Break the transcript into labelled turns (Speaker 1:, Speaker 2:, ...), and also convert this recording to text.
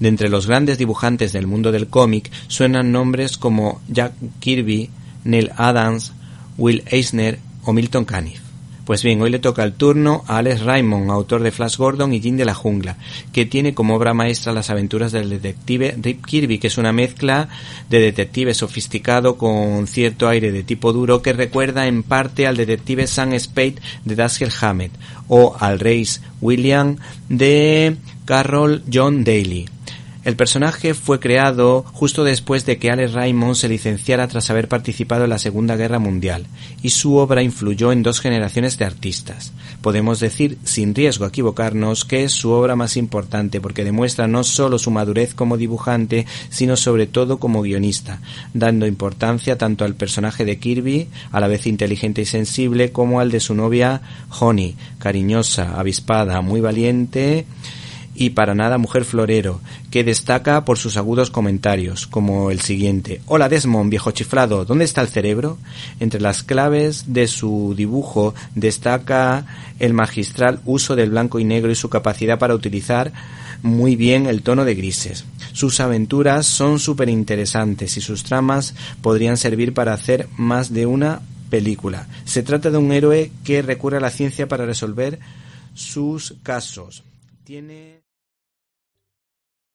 Speaker 1: De entre los grandes dibujantes del mundo del cómic suenan nombres como Jack Kirby, Neil Adams, Will Eisner o Milton Caniff. Pues bien, hoy le toca el turno a Alex Raymond, autor de Flash Gordon y Jim de la Jungla, que tiene como obra maestra las aventuras del detective Rip Kirby, que es una mezcla de detective sofisticado con cierto aire de tipo duro que recuerda en parte al detective Sam Spade de Dashiell Hammett o al Reis William de Carroll John Daly. El personaje fue creado justo después de que Alex Raymond se licenciara tras haber participado en la Segunda Guerra Mundial, y su obra influyó en dos generaciones de artistas. Podemos decir, sin riesgo a equivocarnos, que es su obra más importante porque demuestra no solo su madurez como dibujante, sino sobre todo como guionista, dando importancia tanto al personaje de Kirby, a la vez inteligente y sensible, como al de su novia Honey, cariñosa, avispada, muy valiente, y para nada mujer florero, que destaca por sus agudos comentarios, como el siguiente. Hola Desmond, viejo chiflado, ¿dónde está el cerebro? Entre las claves de su dibujo destaca el magistral uso del blanco y negro y su capacidad para utilizar muy bien el tono de grises. Sus aventuras son súper interesantes y sus tramas podrían servir para hacer más de una película. Se trata de un héroe que recurre a la ciencia para resolver sus casos. Tiene